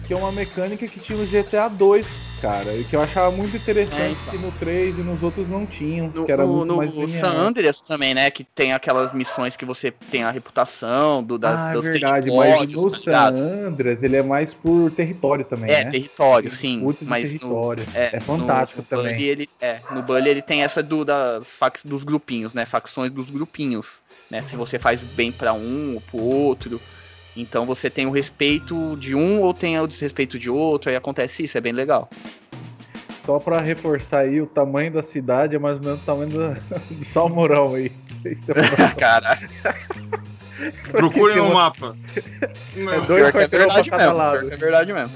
Que é uma mecânica que tinha no GTA 2 cara. E que eu achava muito interessante é, então. que no 3 e nos outros não tinham. No, que era no, muito no, mais no San Andreas também, né? Que tem aquelas missões que você tem a reputação do, das, ah, dos é verdade, mas no tá San Andreas ele é mais por território também, é, né? território, sim. mas território. No, é, é fantástico no, também. Bully, ele, é, no Bully ele tem essa do, das, dos grupinhos, né? Facções dos grupinhos. Né? Se você faz bem para um ou pro outro. Então você tem o respeito de um ou tem o desrespeito de outro, aí acontece isso, é bem legal. Só para reforçar aí, o tamanho da cidade é mais ou menos o tamanho do, do Salmourão aí. Caralho. Procurem no um mapa. É dois é verdade pra cada lado. É verdade mesmo.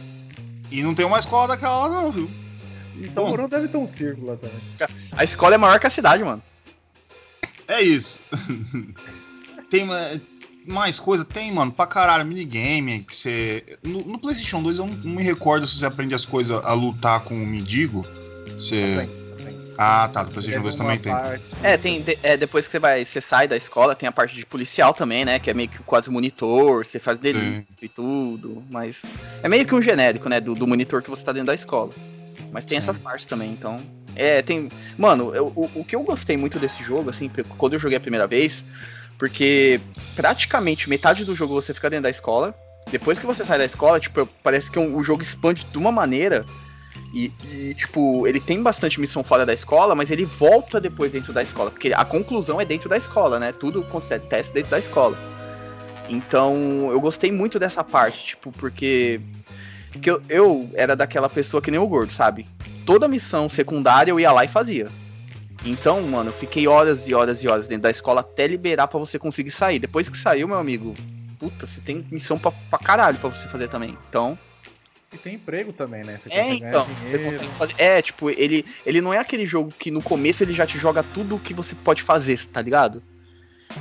E não tem uma escola daquela lá não, viu? E Salmourão deve ter um círculo lá também. A escola é maior que a cidade, mano. É isso. tem, mais coisa? Tem, mano, pra caralho, minigame. Que você. No, no, PlayStation 2 eu não, não, me recordo se você aprende as coisas a lutar com o mendigo. Você. Ah, tá. No PlayStation 2 também tem. É, tem. É, depois que você vai. Você sai da escola, tem a parte de policial também, né? Que é meio que quase monitor, você faz delito e tudo. Mas. É meio que um genérico, né? Do, do monitor que você tá dentro da escola. Mas tem Sim. essas partes também, então. É, tem. Mano, eu, o, o que eu gostei muito desse jogo, assim, quando eu joguei a primeira vez, porque praticamente metade do jogo você fica dentro da escola. Depois que você sai da escola, tipo, parece que o jogo expande de uma maneira. E, e, tipo, ele tem bastante missão fora da escola, mas ele volta depois dentro da escola. Porque a conclusão é dentro da escola, né? Tudo acontece dentro da escola. Então, eu gostei muito dessa parte, tipo, porque. porque eu, eu era daquela pessoa que nem o gordo, sabe? Toda missão secundária eu ia lá e fazia. Então, mano, eu fiquei horas e horas e horas dentro da escola até liberar para você conseguir sair. Depois que saiu, meu amigo, puta, você tem missão pra, pra caralho pra você fazer também. Então. E tem emprego também, né? Você é, então. Você consegue fazer. É, tipo, ele, ele não é aquele jogo que no começo ele já te joga tudo o que você pode fazer, tá ligado?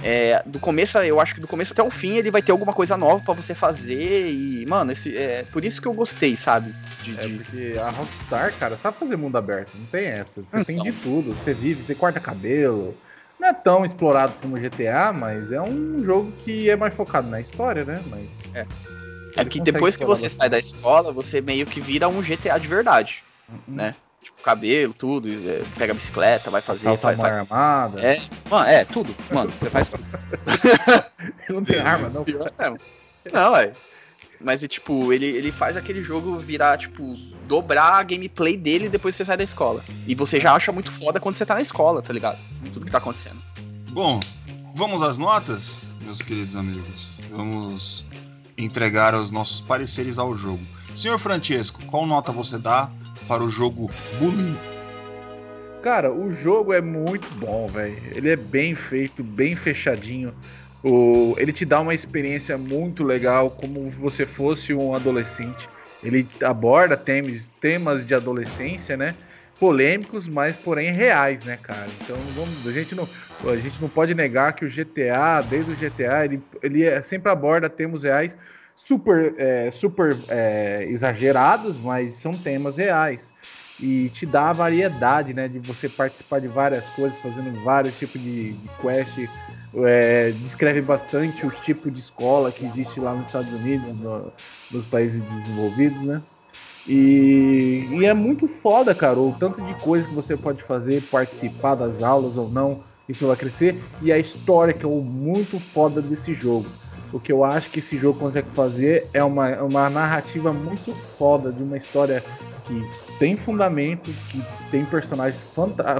É, do começo, eu acho que do começo até o fim ele vai ter alguma coisa nova para você fazer e, mano, esse, é por isso que eu gostei, sabe? De, é porque a Rockstar, cara, sabe fazer mundo aberto, não tem essa. Você então. tem de tudo, você vive, você corta cabelo. Não é tão explorado como GTA, mas é um jogo que é mais focado na história, né? Mas. É. É que depois que você sai da escola, você meio que vira um GTA de verdade, uhum. né? Tipo, cabelo, tudo, é, pega a bicicleta, vai fazer. Salta faz, faz... armada. É, mano, é, tudo. Mano, você faz tudo. não tem arma, não. Não, é. Mas é tipo, ele, ele faz aquele jogo virar, tipo, dobrar a gameplay dele depois que você sai da escola. E você já acha muito foda quando você tá na escola, tá ligado? Tudo que tá acontecendo. Bom, vamos às notas, meus queridos amigos. Vamos entregar os nossos pareceres ao jogo. Senhor Francesco, qual nota você dá para o jogo Bully? Cara, o jogo é muito bom, velho. Ele é bem feito, bem fechadinho. O, ele te dá uma experiência muito legal, como você fosse um adolescente. Ele aborda temas, temas de adolescência, né? polêmicos, mas porém reais, né, cara? Então vamos, a gente não, a gente não pode negar que o GTA, desde o GTA, ele, ele é, sempre aborda temas reais super, é, super é, exagerados, mas são temas reais e te dá a variedade, né, de você participar de várias coisas, fazendo vários tipos de, de quest. É, descreve bastante o tipo de escola que existe lá nos Estados Unidos, no, nos países desenvolvidos, né? E, e, é muito foda, cara, o tanto de coisa que você pode fazer, participar das aulas ou não, isso vai crescer. E a história que é muito foda desse jogo. O que eu acho que esse jogo consegue fazer é uma, uma narrativa muito foda, de uma história que tem fundamento, que tem personagens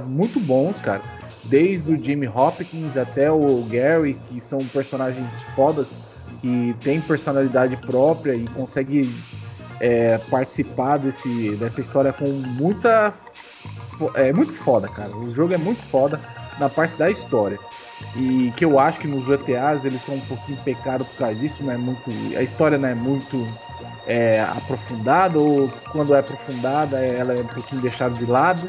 muito bons, cara. Desde o Jimmy Hopkins até o Gary, que são personagens fodas, que tem personalidade própria e consegue é, participar desse, dessa história com muita. É muito foda, cara. O jogo é muito foda na parte da história. E que eu acho que nos VTAs eles são um pouquinho pecados por causa disso, não é muito. A história não é muito é, aprofundada, ou quando é aprofundada ela é um pouquinho deixada de lado.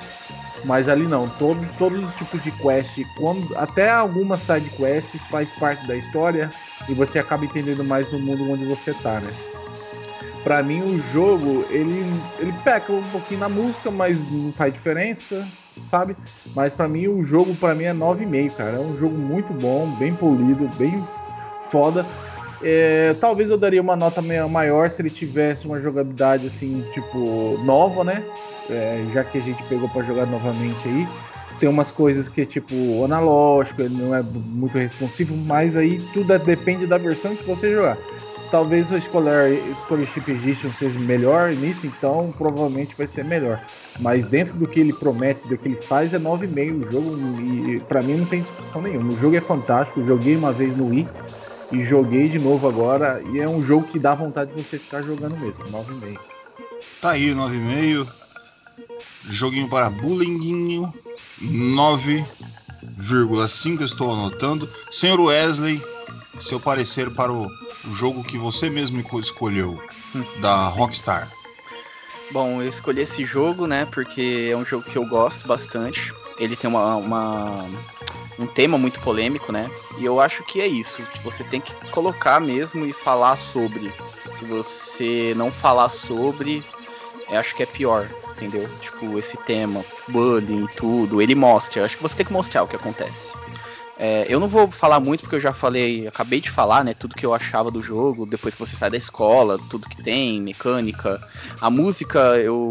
Mas ali não, todo, todos os tipos de quest, quando, até algumas side quests faz parte da história e você acaba entendendo mais do mundo onde você tá, né? Pra mim o jogo, ele, ele peca um pouquinho na música, mas não faz diferença, sabe? Mas para mim o jogo para mim é 9,5, cara. É um jogo muito bom, bem polido, bem foda. É, talvez eu daria uma nota maior se ele tivesse uma jogabilidade assim, tipo, nova, né? É, já que a gente pegou para jogar novamente aí. Tem umas coisas que é tipo analógico, ele não é muito responsivo, mas aí tudo é, depende da versão que você jogar talvez o Scholar, Scholarship Edition seja melhor nisso, então provavelmente vai ser melhor. Mas dentro do que ele promete, do que ele faz, é 9,5 o jogo e para mim não tem discussão nenhuma. O jogo é fantástico, joguei uma vez no Wii e joguei de novo agora e é um jogo que dá vontade de você ficar jogando mesmo, 9,5. Tá aí, 9,5. Joguinho para bullyinguinho, 9,5 estou anotando. Senhor Wesley, seu parecer para o, o jogo que você mesmo escolheu, da Rockstar. Bom, eu escolhi esse jogo, né, porque é um jogo que eu gosto bastante. Ele tem uma, uma, um tema muito polêmico, né? E eu acho que é isso. Você tem que colocar mesmo e falar sobre. Se você não falar sobre, acho que é pior, entendeu? Tipo, esse tema, bullying e tudo, ele mostra. Eu acho que você tem que mostrar o que acontece. É, eu não vou falar muito porque eu já falei, acabei de falar, né? Tudo que eu achava do jogo, depois que você sai da escola, tudo que tem, mecânica. A música, eu.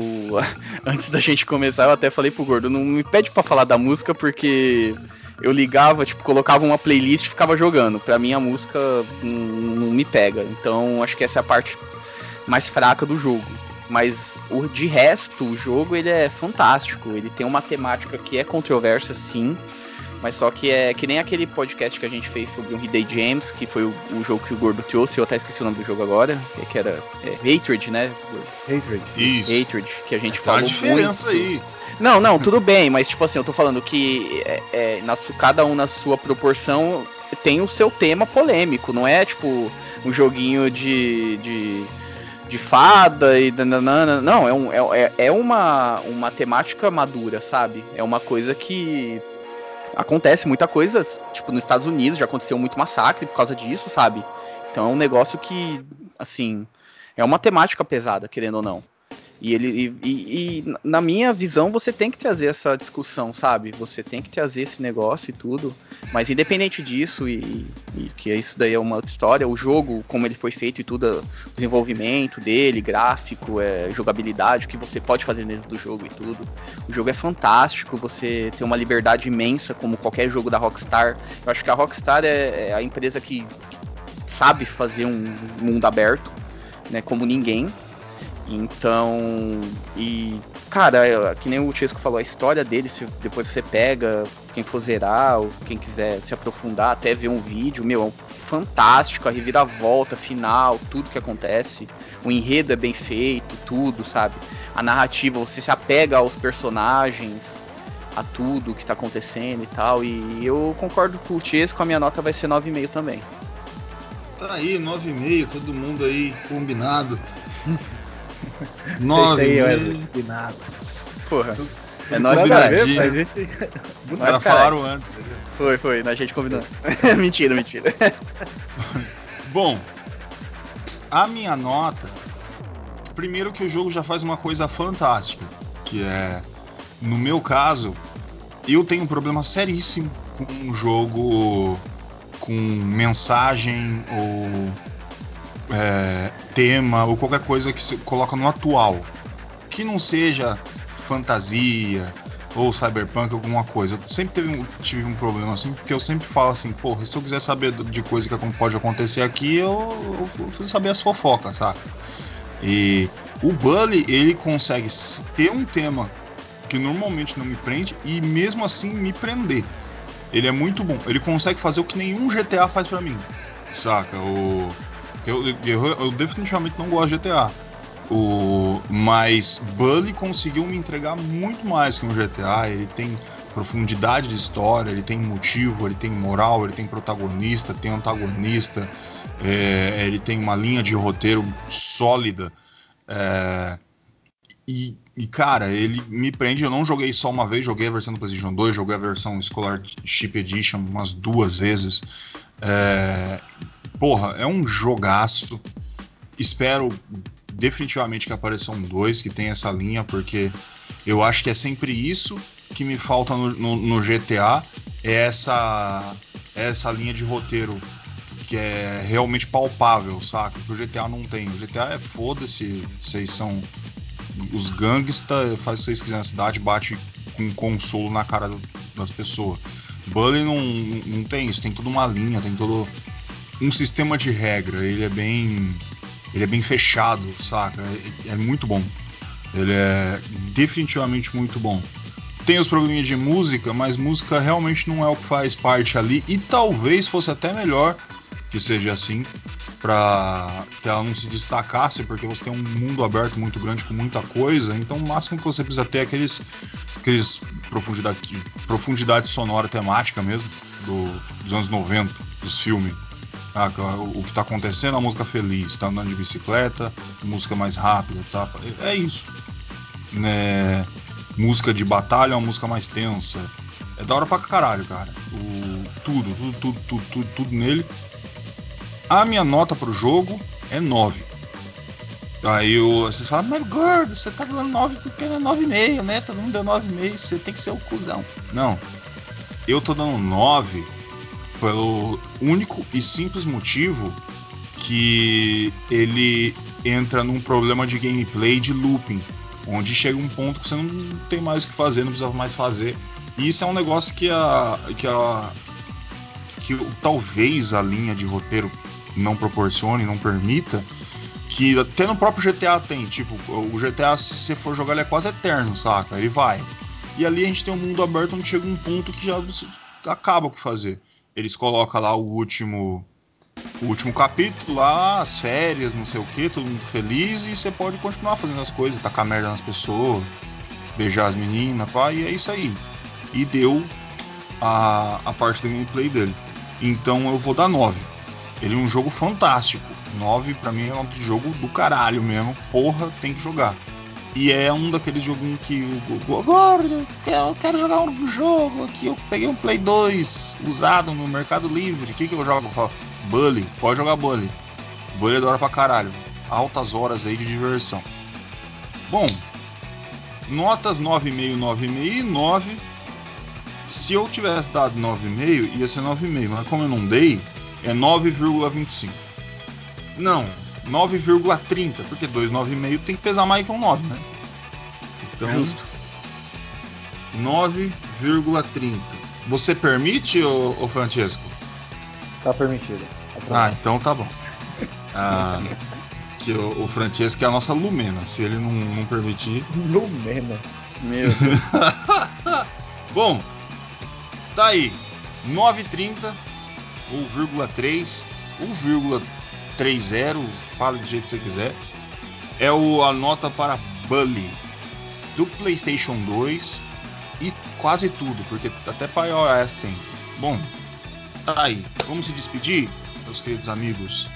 Antes da gente começar, eu até falei pro Gordo, não me pede para falar da música porque eu ligava, tipo, colocava uma playlist e ficava jogando. Pra mim a música não, não me pega. Então acho que essa é a parte mais fraca do jogo. Mas o, de resto, o jogo ele é fantástico. Ele tem uma temática que é controversa, sim mas só que é que nem aquele podcast que a gente fez sobre o Hidey James, que foi o, o, jogo que o Gordo trouxe, eu até esqueci o nome do jogo agora, que era é, Hatred, né? Hatred. Isso. Hatred, que a gente é, falou. Tem uma diferença muito. aí. Não, não, tudo bem, mas tipo assim, eu tô falando que é, é, na, cada um na sua proporção tem o seu tema polêmico, não é tipo um joguinho de, de, de fada e dananana. Não, é, um, é, é uma, uma temática madura, sabe? É uma coisa que acontece muita coisa, tipo, nos Estados Unidos já aconteceu muito massacre por causa disso, sabe? Então é um negócio que, assim, é uma temática pesada, querendo ou não. E ele e, e, e, na minha visão você tem que trazer essa discussão, sabe? Você tem que trazer esse negócio e tudo. Mas independente disso e, e que isso daí é uma outra história, o jogo, como ele foi feito e tudo, o desenvolvimento dele, gráfico, é, jogabilidade, o que você pode fazer dentro do jogo e tudo. O jogo é fantástico, você tem uma liberdade imensa como qualquer jogo da Rockstar. Eu acho que a Rockstar é, é a empresa que sabe fazer um mundo aberto, né, como ninguém. Então, e cara, que nem o Chesco falou, a história dele, se depois você pega, quem for zerar, ou quem quiser se aprofundar, até ver um vídeo, meu, é fantástico, a reviravolta final, tudo que acontece. O enredo é bem feito, tudo, sabe? A narrativa, você se apega aos personagens, a tudo que tá acontecendo e tal. E eu concordo com o Chesco, a minha nota vai ser 9,5 também. Tá aí, 9,5, todo mundo aí combinado. Nove aí, Wesley, nada. Porra. É nós a combinadinho. mas esse- Os caras falaram antes. entendeu? Foi, foi, a gente combinou. mentira, mentira. Bom, a minha nota. Primeiro que o jogo já faz uma coisa fantástica, que é, no meu caso, eu tenho um problema seríssimo com um jogo com mensagem ou é, tema ou qualquer coisa que se coloca no atual, que não seja fantasia ou cyberpunk alguma coisa. Eu sempre teve tive um problema assim, porque eu sempre falo assim, porra, se eu quiser saber de coisa que pode acontecer aqui, eu, eu preciso saber as fofocas, saca? E o Bully, ele consegue ter um tema que normalmente não me prende e mesmo assim me prender. Ele é muito bom. Ele consegue fazer o que nenhum GTA faz pra mim, saca? O eu, eu, eu definitivamente não gosto de GTA. O, mas Bully conseguiu me entregar muito mais que um GTA. Ele tem profundidade de história, ele tem motivo, ele tem moral, ele tem protagonista, tem antagonista, é, ele tem uma linha de roteiro sólida. É, e, e, cara, ele me prende. Eu não joguei só uma vez, joguei a versão do PlayStation 2, joguei a versão Scholarship Edition umas duas vezes. É, porra, é um jogaço. Espero definitivamente que apareça um 2 que tenha essa linha, porque eu acho que é sempre isso que me falta no, no- no GTA: é essa, é essa linha de roteiro que é realmente palpável, saca? Que o GTA não tem. O GTA é foda-se, vocês são os gangsta, faz o que vocês quiserem na cidade, bate com consolo na cara do- das pessoas. Bully não, não tem isso, tem toda uma linha, tem todo um sistema de regra, ele é bem ele é bem fechado, saca? É, é muito bom. Ele é definitivamente muito bom. Tem os probleminhas de música, mas música realmente não é o que faz parte ali e talvez fosse até melhor que seja assim para que ela não se destacasse, porque você tem um mundo aberto muito grande com muita coisa, então o máximo que você precisa ter é aqueles, aqueles profundidade, profundidade sonora temática mesmo, do, dos anos 90, dos filmes. Ah, o, o que tá acontecendo, a música feliz, tá andando de bicicleta, música mais rápida, tá? É isso. Né? Música de batalha, uma música mais tensa. É da hora pra caralho, cara. O, tudo, tudo, tudo, tudo, tudo, tudo nele. A minha nota pro jogo é 9. Aí o- vocês falam, mas gordo, você tá dando 9 porque é 9,5, né? Todo mundo deu 9,5, você tem que ser o cuzão. Não. Eu tô dando 9 pelo único e simples motivo que ele entra num problema de gameplay de looping, onde chega um ponto que você não tem mais o que fazer, não precisa mais fazer. E isso é um negócio que a que a que talvez a linha de roteiro não proporcione, não permita, que até no próprio GTA tem, tipo, o GTA se você for jogar ele é quase eterno, saca? Ele vai. E ali a gente tem um mundo aberto onde chega um ponto que já acaba o que fazer. Eles colocam lá o último o último capítulo lá, as férias, não sei o que, todo mundo feliz e você pode continuar fazendo as coisas, tacar merda nas pessoas, beijar as meninas, pá, e é isso aí. E deu a, a parte do gameplay dele. Então eu vou dar 9. Ele é um jogo fantástico. 9 pra mim é um jogo do caralho mesmo. Porra, tem que jogar. E é um daqueles joguinhos que o Go- Gordo, eu quero jogar um jogo aqui. Eu peguei um Play 2 usado no Mercado Livre. O que, que eu jogo? Eu Bully, pode jogar Bully. Bully é da hora pra caralho. Altas horas aí de diversão. Bom, notas 9,5, 9,5 e 9. Se eu tivesse dado 9,5, ia ser 9,5, mas como eu não dei, é 9,25. Não, 9,30, porque 2,9,5 tem que pesar mais que um 9, né? Então, Justo. 9,30. Você permite, ô, ô Francesco? Tá permitido. Tá ah, então tá bom. Ah, que o, o, Francesco é a nossa Lumena. Se ele não, não permitir. Lumena. Meu Deus. bom, tá aí. 9,30. 1,3, 1,30, fale do jeito que você quiser. É o, a nota para Bully do PlayStation 2 e quase tudo, porque até para iOS tem. Bom, tá aí. Vamos se despedir, meus queridos amigos.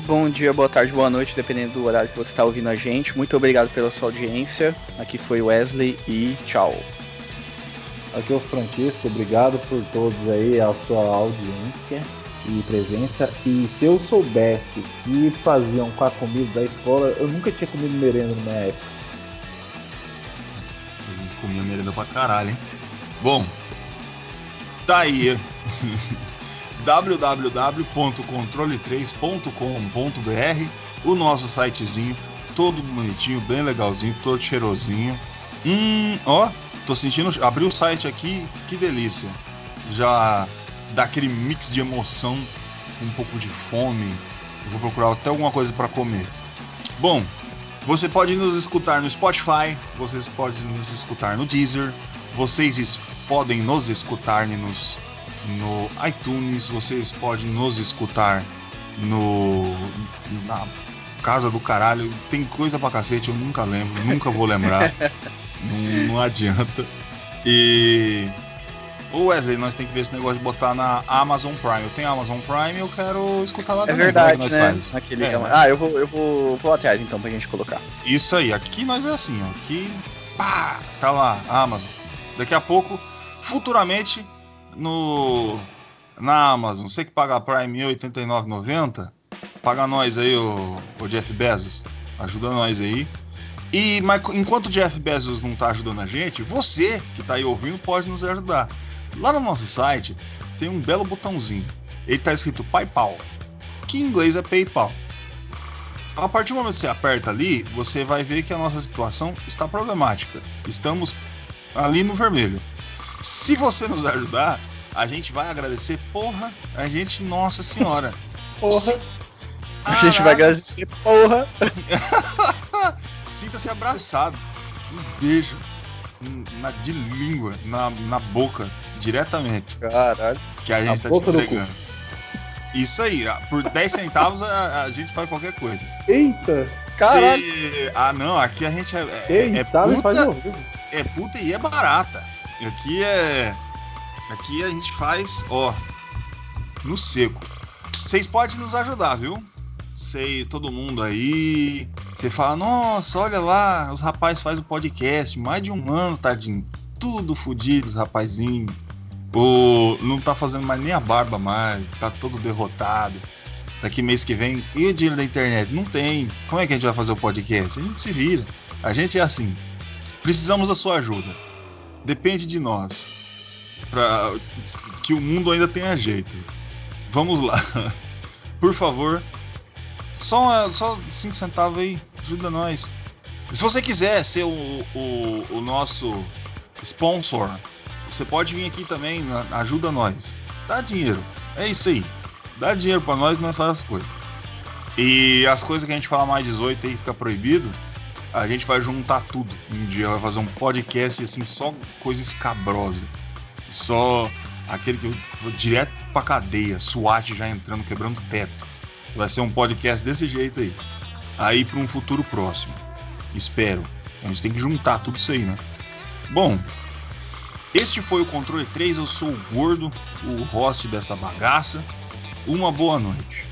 Bom dia, boa tarde, boa noite, dependendo do horário que você está ouvindo a gente. Muito obrigado pela sua audiência. Aqui foi Wesley e tchau. Aqui é o Francisco, obrigado por todos aí, a sua audiência e presença. E se eu soubesse que faziam com a comida da escola, eu nunca tinha comido merenda na época. A gente comia merenda pra caralho, hein? Bom, tá aí. www.controle3.com.br o nosso sitezinho, todo bonitinho, bem legalzinho, todo cheirosinho. Hum, ó, tô sentindo. Abri o site aqui, que delícia. Já dá aquele mix de emoção, um pouco de fome. Vou procurar até alguma coisa para comer. Bom, você pode nos escutar no Spotify, vocês podem nos escutar no Deezer, vocês podem nos escutar nos, no iTunes, vocês podem nos escutar no na casa do caralho. Tem coisa pra cacete, eu nunca lembro, nunca vou lembrar. não, não adianta. E Ô Wesley, nós tem que ver esse negócio de botar na Amazon Prime. Eu tenho Amazon Prime eu quero escutar lá É também. verdade, é que né? nós faz? Aquele- É, Ah, eu vou, eu vou, vou atrás então pra gente colocar. Isso aí, aqui nós é assim, ó. Aqui, pá, tá lá, Amazon. Daqui a pouco, futuramente, no na Amazon, você que paga a Prime R$ 89,90, paga nós aí, o, o Jeff Bezos. Ajuda nós aí. E mas enquanto o Jeff Bezos não tá ajudando a gente, você que tá aí ouvindo pode nos ajudar. Lá no nosso site tem um belo botãozinho. Ele tá escrito PayPal, que em inglês é PayPal. A partir do momento que você aperta ali, você vai ver que a nossa situação está problemática. Estamos ali no vermelho. Se você nos ajudar, a gente vai agradecer. Porra, a gente, nossa senhora. Porra. A gente vai agradecer, porra. Sinta-se abraçado. Um beijo na, de língua, na, na boca, diretamente. Caralho. Que a Na gente tá te entregando. Isso aí, por 10 centavos a, a gente faz qualquer coisa. Eita! Caralho. Cê- Ah, não, aqui a gente é, é, Quem é sabe puta, é puta e é barata. Aqui é. Aqui a gente faz, ó, no seco. Vocês podem nos ajudar, viu? Sei, todo mundo aí. Você fala, nossa, olha lá, os rapazes fazem o podcast, mais de um ano, tadinho. Tudo fudido, os rapazinhos. Não tá fazendo mais nem a barba mais, tá todo derrotado. Daqui mês que vem, e o dinheiro da internet? Não tem. Como é que a gente vai fazer o podcast? A gente se vira. A gente é assim. Precisamos da sua ajuda. Depende de nós. Pra que o mundo ainda tenha jeito. Vamos lá. Por favor. Só, só 5 centavos aí. Ajuda nós. Se você quiser ser o, o, o nosso sponsor, você pode vir aqui também. Ajuda nós. Dá dinheiro. É isso aí. Dá dinheiro pra nós e nós fazemos as coisas. E as coisas que a gente fala mais 18 aí fica proibido. A gente vai juntar tudo. Um dia vai fazer um podcast assim, só coisa escabrosa. Só aquele que direto pra cadeia, SWAT já entrando, quebrando teto. Vai ser um podcast desse jeito aí. Aí pra um futuro próximo. Espero. A gente tem que juntar tudo isso aí, né? Bom, este foi o Controle 3. Eu sou o Gordo, o host dessa bagaça. Uma boa noite.